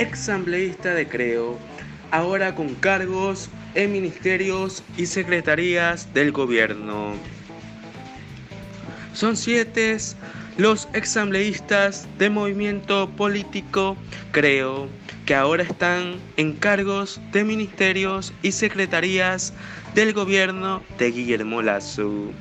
exambleísta de Creo, ahora con cargos en ministerios y secretarías del gobierno. Son siete los exambleístas de movimiento político Creo que ahora están en cargos de ministerios y secretarías del gobierno de Guillermo Lazo.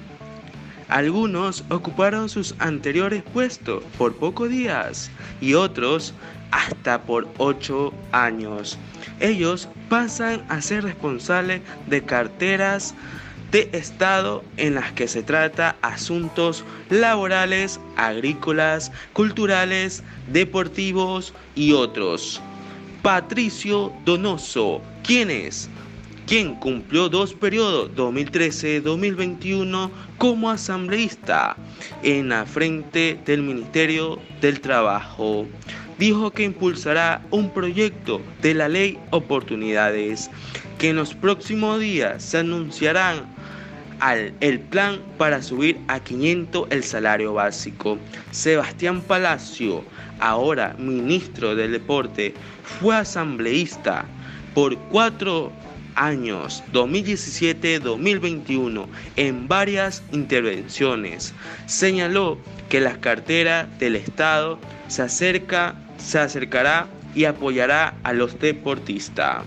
Algunos ocuparon sus anteriores puestos por pocos días y otros hasta por ocho años. Ellos pasan a ser responsables de carteras de Estado en las que se trata asuntos laborales, agrícolas, culturales, deportivos y otros. Patricio Donoso, ¿quién es? Quien cumplió dos periodos, 2013-2021, como asambleísta en la frente del Ministerio del Trabajo. Dijo que impulsará un proyecto de la ley Oportunidades, que en los próximos días se anunciarán al, el plan para subir a 500 el salario básico. Sebastián Palacio, ahora ministro del Deporte, fue asambleísta por cuatro años 2017-2021 en varias intervenciones. Señaló que la cartera del Estado se acerca, se acercará y apoyará a los deportistas.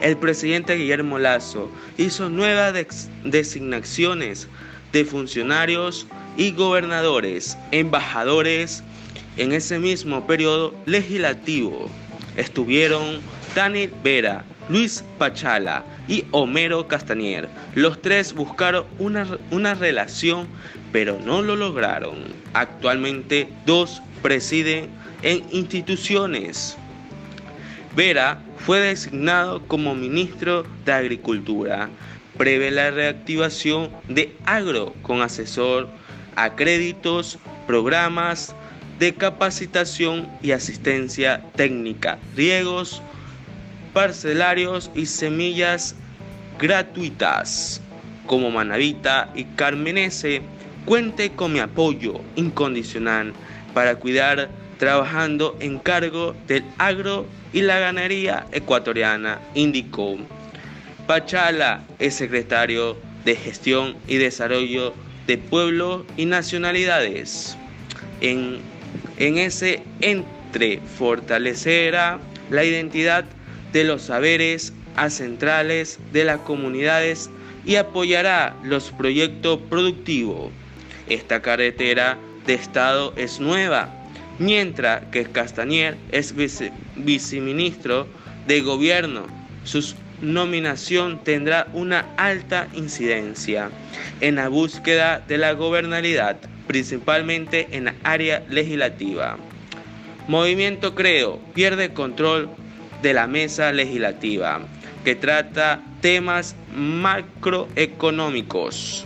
El presidente Guillermo Lazo hizo nuevas designaciones de funcionarios y gobernadores, embajadores en ese mismo periodo legislativo. Estuvieron Daniel Vera, Luis Pachala y Homero Castañer. Los tres buscaron una, una relación, pero no lo lograron. Actualmente dos presiden en instituciones. Vera fue designado como ministro de Agricultura. Prevé la reactivación de agro con asesor a créditos, programas de capacitación y asistencia técnica, riegos, parcelarios y semillas gratuitas. Como Manavita y Carmenese, cuente con mi apoyo incondicional para cuidar trabajando en cargo del agro y la ganadería ecuatoriana, indicó. Pachala es secretario de Gestión y Desarrollo de Pueblos y Nacionalidades. En, en ese entre fortalecerá la identidad de los saberes a centrales de las comunidades y apoyará los proyectos productivos. Esta carretera de Estado es nueva, mientras que Castañer es viceministro de Gobierno. Su nominación tendrá una alta incidencia en la búsqueda de la gobernabilidad, principalmente en la área legislativa. Movimiento Creo pierde control de la mesa legislativa, que trata temas macroeconómicos.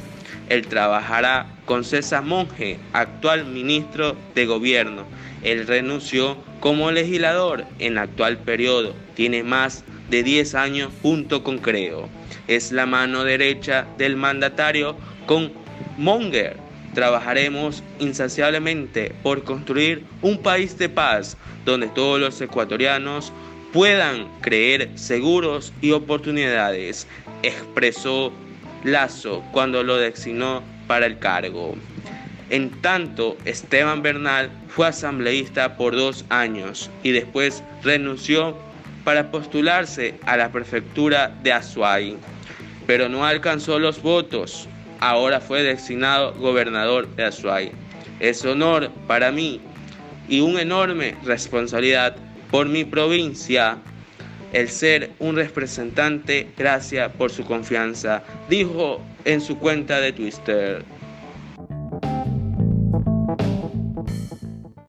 Él trabajará con César Monge, actual ministro de Gobierno. Él renunció como legislador en el actual periodo. Tiene más de 10 años junto con Creo. Es la mano derecha del mandatario con Monger. Trabajaremos insaciablemente por construir un país de paz donde todos los ecuatorianos puedan creer seguros y oportunidades, expresó Lazo cuando lo designó para el cargo. En tanto, Esteban Bernal fue asambleísta por dos años y después renunció para postularse a la prefectura de Azuay, pero no alcanzó los votos. Ahora fue designado gobernador de Azuay. Es honor para mí y una enorme responsabilidad por mi provincia el ser un representante, gracias por su confianza, dijo en su cuenta de Twitter.